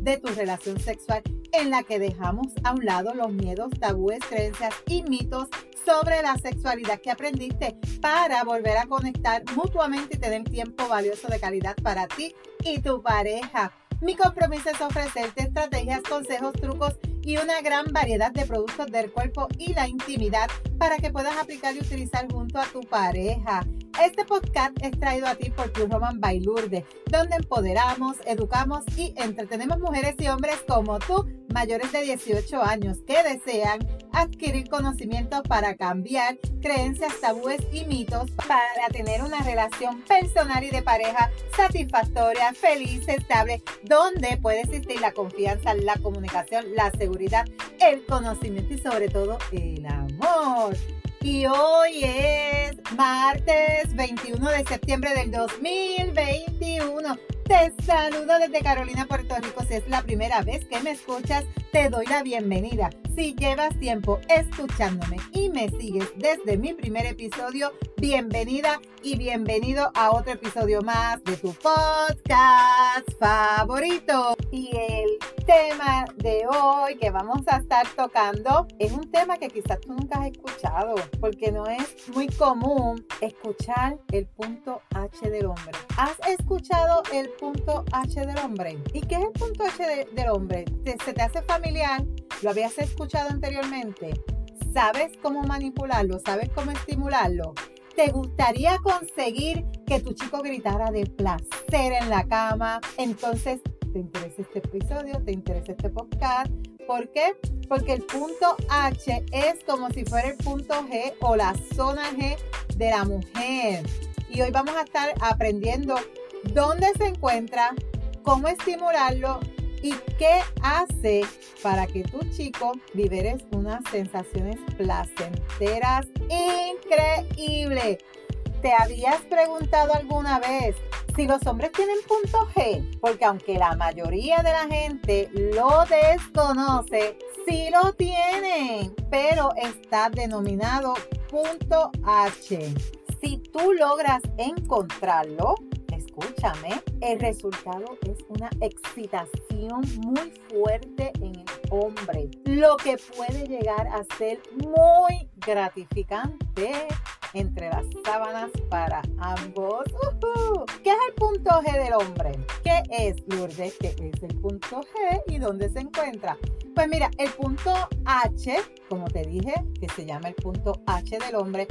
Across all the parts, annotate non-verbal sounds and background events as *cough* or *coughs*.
de tu relación sexual en la que dejamos a un lado los miedos, tabúes, creencias y mitos sobre la sexualidad que aprendiste para volver a conectar mutuamente y tener tiempo valioso de calidad para ti y tu pareja. Mi compromiso es ofrecerte estrategias, consejos, trucos y una gran variedad de productos del cuerpo y la intimidad para que puedas aplicar y utilizar junto a tu pareja. Este podcast es traído a ti por Club Roman Bailurde, donde empoderamos, educamos y entretenemos mujeres y hombres como tú, mayores de 18 años, que desean adquirir conocimientos para cambiar creencias, tabúes y mitos para tener una relación personal y de pareja satisfactoria, feliz, estable, donde puede existir la confianza, la comunicación, la seguridad, el conocimiento y sobre todo el amor. Y hoy es martes 21 de septiembre del 2021. Te saludo desde Carolina, Puerto Rico. Si es la primera vez que me escuchas, te doy la bienvenida. Si llevas tiempo escuchándome y me sigues desde mi primer episodio, bienvenida y bienvenido a otro episodio más de tu podcast favorito. Y el tema de hoy que vamos a estar tocando es un tema que quizás tú nunca has escuchado, porque no es muy común escuchar el punto H del hombre. ¿Has escuchado el punto H del hombre? ¿Y qué es el punto H del hombre? ¿Se te hace familiar? ¿Lo habías escuchado anteriormente? ¿Sabes cómo manipularlo? ¿Sabes cómo estimularlo? ¿Te gustaría conseguir que tu chico gritara de placer en la cama? Entonces, ¿te interesa este episodio? ¿Te interesa este podcast? ¿Por qué? Porque el punto H es como si fuera el punto G o la zona G de la mujer. Y hoy vamos a estar aprendiendo dónde se encuentra, cómo estimularlo y qué hace para que tu chico liberes unas sensaciones placenteras increíbles. ¿Te habías preguntado alguna vez si los hombres tienen punto G? Porque aunque la mayoría de la gente lo desconoce, sí lo tienen, pero está denominado punto H. Si tú logras encontrarlo, escúchame, el resultado es una excitación muy fuerte en el hombre, lo que puede llegar a ser muy gratificante entre las sábanas para ambos. ¿Qué es el punto G del hombre? ¿Qué es, Lourdes? ¿Qué es el punto G y dónde se encuentra? Pues mira, el punto H, como te dije, que se llama el punto H del hombre,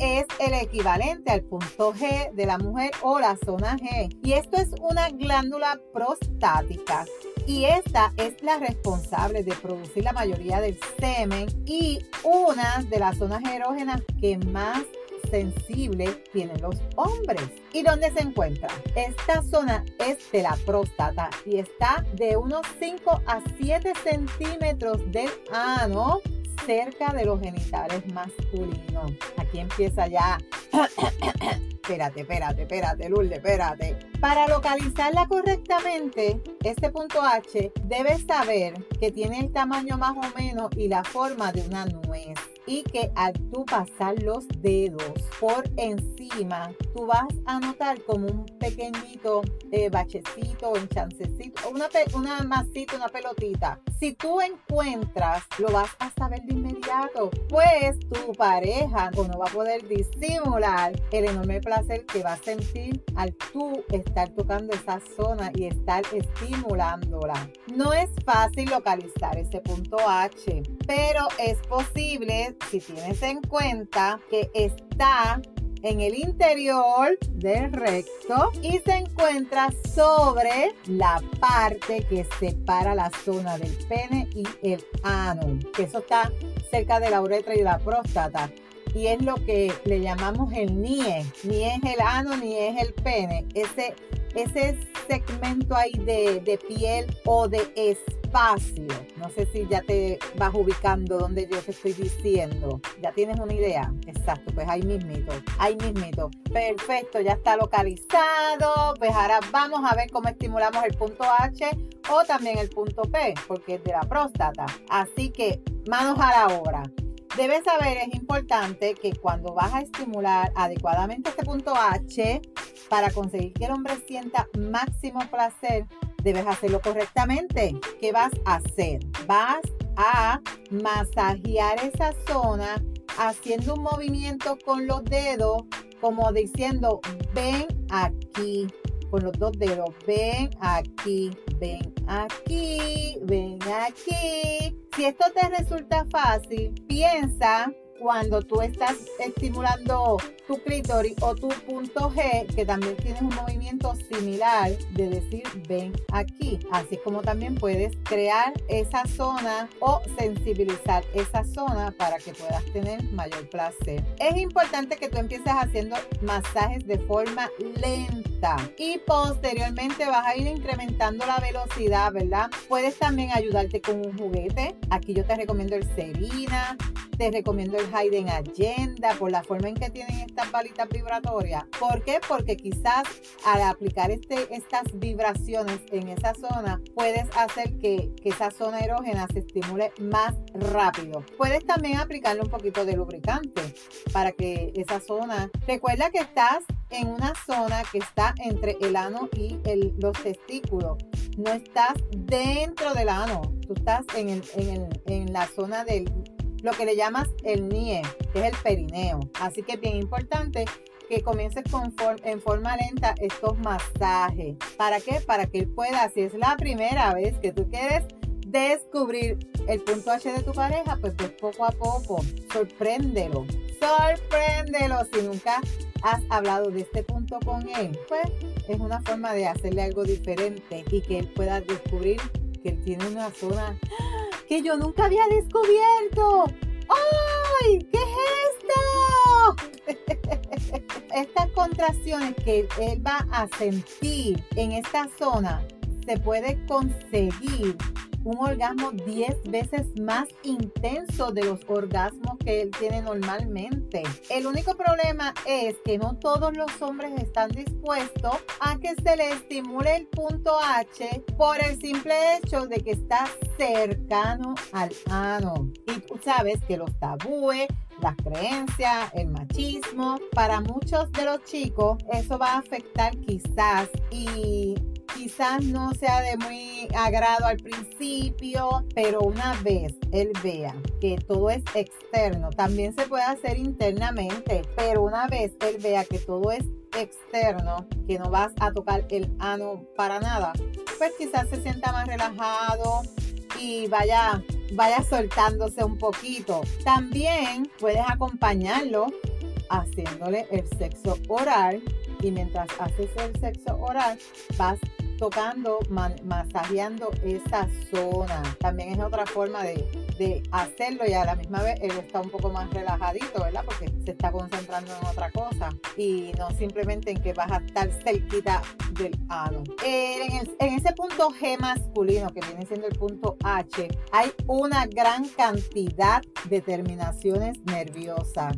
es el equivalente al punto G de la mujer o la zona G. Y esto es una glándula prostática. Y esta es la responsable de producir la mayoría del semen y una de las zonas erógenas que más sensible tienen los hombres. ¿Y dónde se encuentra? Esta zona es de la próstata y está de unos 5 a 7 centímetros del ano cerca de los genitales masculinos. Aquí empieza ya. *coughs* espérate, espérate, espérate, Lourdes, espérate. Para localizarla correctamente, este punto H, debes saber que tiene el tamaño más o menos y la forma de una nuez y que al tú pasar los dedos por encima, tú vas a notar como un pequeñito eh, bachecito, un chancecito, una, una masita, una pelotita. Si tú encuentras, lo vas a saber de inmediato, pues tu pareja no va a poder disimular el enorme placer que va a sentir al tú estar tocando esa zona y estar estimulándola. No es fácil localizar ese punto H, pero es posible si tienes en cuenta que está en el interior del recto y se encuentra sobre la parte que separa la zona del pene y el ano, que eso está cerca de la uretra y la próstata. Y es lo que le llamamos el NIE. Ni es el ano ni es el pene. Ese, ese segmento ahí de, de piel o de espalda espacio. No sé si ya te vas ubicando donde yo te estoy diciendo. ¿Ya tienes una idea? Exacto, pues ahí mismito, ahí mismito. Perfecto, ya está localizado. Pues ahora vamos a ver cómo estimulamos el punto H o también el punto P, porque es de la próstata. Así que manos a la obra. Debes saber, es importante que cuando vas a estimular adecuadamente este punto H, para conseguir que el hombre sienta máximo placer, debes hacerlo correctamente. ¿Qué vas a hacer? Vas a masajear esa zona haciendo un movimiento con los dedos, como diciendo, ven aquí, con los dos dedos, ven aquí, ven aquí, ven aquí. Si esto te resulta fácil, piensa cuando tú estás estimulando tu clítoris o tu punto G, que también tienes un movimiento similar de decir ven aquí. Así como también puedes crear esa zona o sensibilizar esa zona para que puedas tener mayor placer. Es importante que tú empieces haciendo masajes de forma lenta y posteriormente vas a ir incrementando la velocidad, ¿verdad? Puedes también ayudarte con un juguete. Aquí yo te recomiendo el Serina, te recomiendo el Hayden Agenda por la forma en que tienen estas balitas vibratorias. ¿Por qué? Porque quizás al aplicar este, estas vibraciones en esa zona, puedes hacer que, que esa zona erógena se estimule más rápido. Puedes también aplicarle un poquito de lubricante para que esa zona, recuerda que estás en una zona que está entre el ano y los testículos. No estás dentro del ano, tú estás en, el, en, el, en la zona del, lo que le llamas el NIE, que es el perineo. Así que es bien importante que comiences con en forma lenta estos masajes. ¿Para qué? Para que él pueda, si es la primera vez que tú quieres descubrir el punto H de tu pareja, pues, pues poco a poco, sorpréndelo. Sorpréndelo si nunca has hablado de este punto con él. Pues es una forma de hacerle algo diferente y que él pueda descubrir que él tiene una zona que yo nunca había descubierto. ¡Ay! ¿Qué es esto? *laughs* Estas contracciones que él va a sentir en esta zona se puede conseguir un orgasmo 10 veces más intenso de los orgasmos que él tiene normalmente. El único problema es que no todos los hombres están dispuestos a que se le estimule el punto H por el simple hecho de que está cercano al ano. Y tú sabes que los tabúes, las creencias, el machismo, para muchos de los chicos eso va a afectar quizás y quizás no sea de muy agrado al principio, pero una vez él vea que todo es externo, también se puede hacer internamente, pero una vez él vea que todo es externo, que no vas a tocar el ano para nada, pues quizás se sienta más relajado y vaya vaya soltándose un poquito. También puedes acompañarlo haciéndole el sexo oral y mientras haces el sexo oral vas tocando, masajeando esa zona. También es otra forma de, de, hacerlo y a la misma vez él está un poco más relajadito, ¿verdad? Porque se está concentrando en otra cosa y no simplemente en que vas a estar cerquita del ano. En, en ese punto G masculino, que viene siendo el punto H, hay una gran cantidad de terminaciones nerviosas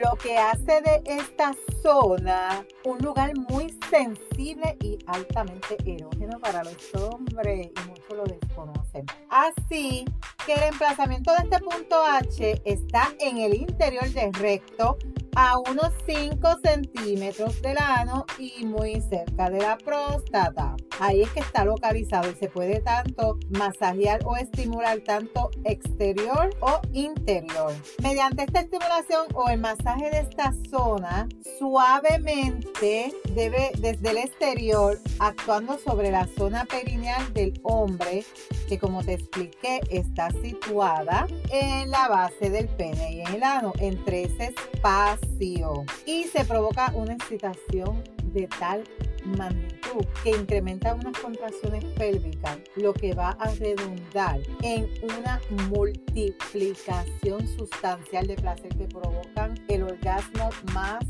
lo que hace de esta zona un lugar muy sensible y altamente erógeno para los hombres y muchos lo desconocen. Así que el emplazamiento de este punto H está en el interior del recto a unos 5 centímetros del ano y muy cerca de la próstata. Ahí es que está localizado y se puede tanto masajear o estimular tanto exterior o interior. Mediante esta estimulación o el masaje de esta zona, suavemente debe desde el exterior actuando sobre la zona perineal del hombre, que como te expliqué está situada en la base del pene y en el ano, entre ese espacio y se provoca una excitación de tal magnitud que incrementa unas contracciones pélvicas, lo que va a redundar en una multiplicación sustancial de placer que provocan el orgasmo más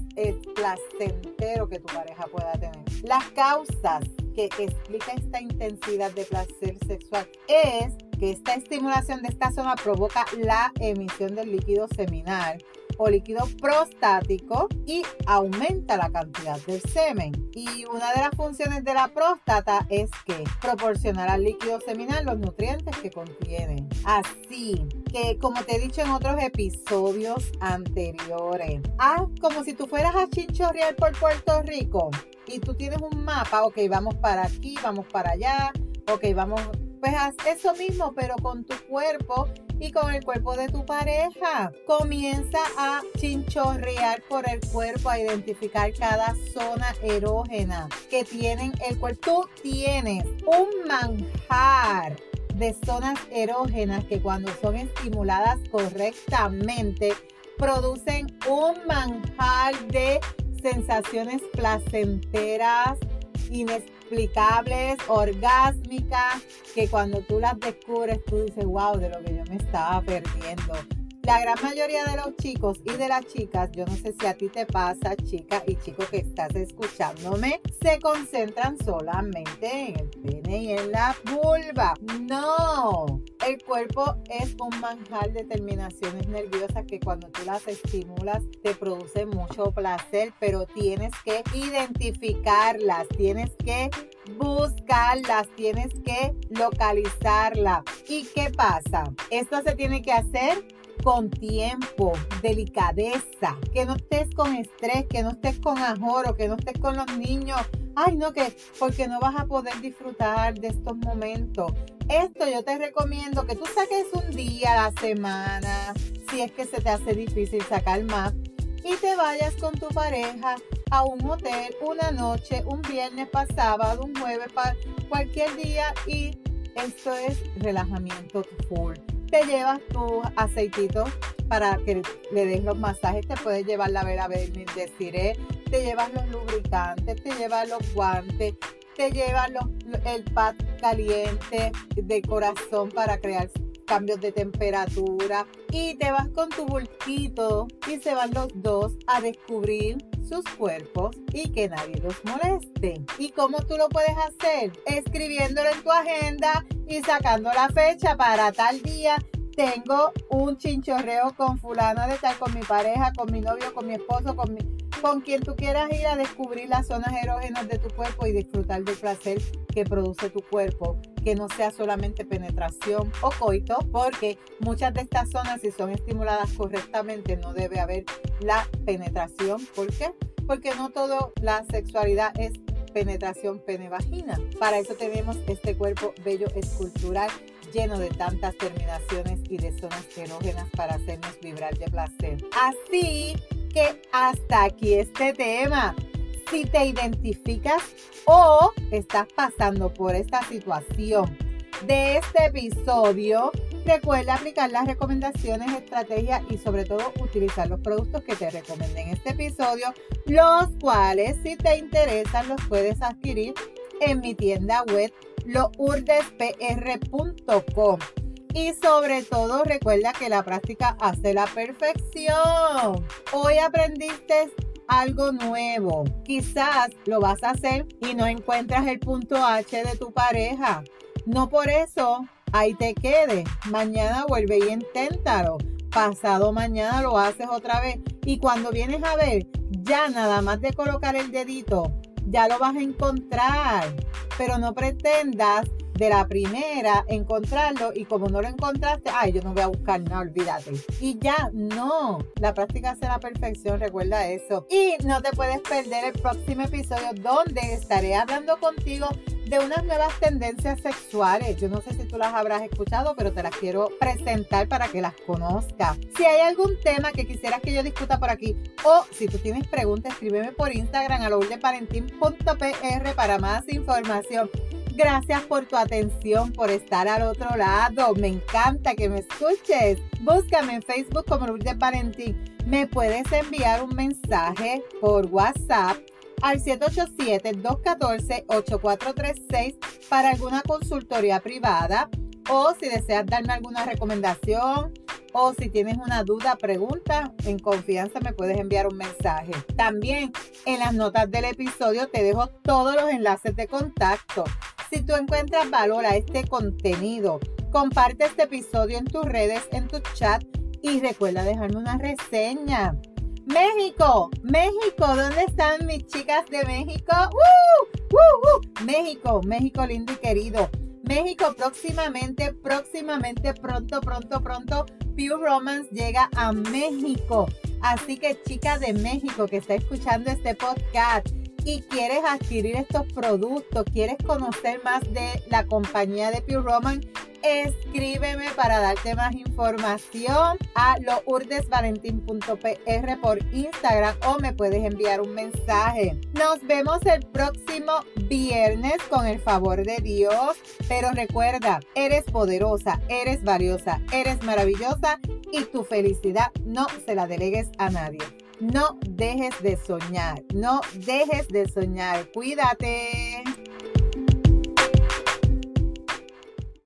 placentero que tu pareja pueda tener. Las causas que explica esta intensidad de placer sexual es que esta estimulación de esta zona provoca la emisión del líquido seminal o líquido prostático y aumenta la cantidad del semen. Y una de las funciones de la próstata es que proporcionar al líquido seminal los nutrientes que contiene. Así que, como te he dicho en otros episodios anteriores, haz como si tú fueras a chinchorrear por Puerto Rico y tú tienes un mapa, ok, vamos para aquí, vamos para allá, ok, vamos, pues haz eso mismo, pero con tu cuerpo y con el cuerpo de tu pareja. Comienza a chinchorrear por el cuerpo, a identificar cada zona erógena que tienen el cuerpo. Tú tienes un manjar de zonas erógenas que cuando son estimuladas correctamente producen un manjar de sensaciones placenteras, inexplicables, orgásmicas, que cuando tú las descubres tú dices, wow, de lo que yo me estaba perdiendo. La gran mayoría de los chicos y de las chicas, yo no sé si a ti te pasa, chica y chico que estás escuchándome, se concentran solamente en el pene y en la vulva. No, el cuerpo es un manjar de terminaciones nerviosas que cuando tú las estimulas te produce mucho placer, pero tienes que identificarlas, tienes que buscarlas, tienes que localizarlas. ¿Y qué pasa? Esto se tiene que hacer con tiempo, delicadeza, que no estés con estrés, que no estés con ajoro, que no estés con los niños. Ay, no, que porque no vas a poder disfrutar de estos momentos. Esto yo te recomiendo que tú saques un día a la semana, si es que se te hace difícil sacar más, y te vayas con tu pareja a un hotel una noche, un viernes para sábado, un jueves para cualquier día y esto es relajamiento full te llevas tus aceititos para que le des los masajes, te puedes llevar la vera de Ciré, te llevas los lubricantes, te llevas los guantes, te llevas el pad caliente de corazón para crear cambios de temperatura y te vas con tu bultito y se van los dos a descubrir sus cuerpos y que nadie los moleste. ¿Y cómo tú lo puedes hacer? Escribiéndolo en tu agenda y sacando la fecha para tal día. Tengo un chinchorreo con fulana de tal, con mi pareja, con mi novio, con mi esposo, con, mi, con quien tú quieras ir a descubrir las zonas erógenas de tu cuerpo y disfrutar del placer que produce tu cuerpo que no sea solamente penetración o coito, porque muchas de estas zonas, si son estimuladas correctamente, no debe haber la penetración. ¿Por qué? Porque no toda la sexualidad es penetración pene-vagina. Para eso tenemos este cuerpo bello escultural lleno de tantas terminaciones y de zonas erógenas para hacernos vibrar de placer. Así hasta aquí este tema si te identificas o estás pasando por esta situación de este episodio, recuerda aplicar las recomendaciones, estrategias y sobre todo utilizar los productos que te recomendé en este episodio, los cuales si te interesan los puedes adquirir en mi tienda web lourdespr.com. Y sobre todo recuerda que la práctica hace la perfección. Hoy aprendiste algo nuevo. Quizás lo vas a hacer y no encuentras el punto H de tu pareja. No por eso ahí te quede. Mañana vuelve y inténtalo. Pasado mañana lo haces otra vez. Y cuando vienes a ver, ya nada más de colocar el dedito, ya lo vas a encontrar. Pero no pretendas de la primera encontrarlo y como no lo encontraste, ay, yo no voy a buscar nada, olvídate. Y ya, no, la práctica hace la perfección, recuerda eso. Y no te puedes perder el próximo episodio donde estaré hablando contigo de unas nuevas tendencias sexuales. Yo no sé si tú las habrás escuchado, pero te las quiero presentar para que las conozcas. Si hay algún tema que quisieras que yo discuta por aquí o si tú tienes preguntas, escríbeme por Instagram a lourdeparentín.pr para más información. Gracias por tu atención, por estar al otro lado. Me encanta que me escuches. Búscame en Facebook como Lourdes Valentín. Me puedes enviar un mensaje por WhatsApp al 787-214-8436 para alguna consultoría privada o si deseas darme alguna recomendación o si tienes una duda, pregunta, en confianza me puedes enviar un mensaje. También en las notas del episodio te dejo todos los enlaces de contacto. Si tú encuentras valor a este contenido, comparte este episodio en tus redes, en tu chat y recuerda dejarme una reseña. México, México, ¿dónde están mis chicas de México? ¡Uh! México, México lindo y querido. México próximamente, próximamente, pronto, pronto, pronto, Pure Romance llega a México. Así que chica de México que está escuchando este podcast y quieres adquirir estos productos, quieres conocer más de la compañía de Pure Romance, escríbeme para darte más información a lourdesvalentín.pr por Instagram o me puedes enviar un mensaje. Nos vemos el próximo viernes con el favor de Dios, pero recuerda, eres poderosa, eres valiosa, eres maravillosa y tu felicidad no se la delegues a nadie. No dejes de soñar, no dejes de soñar. Cuídate.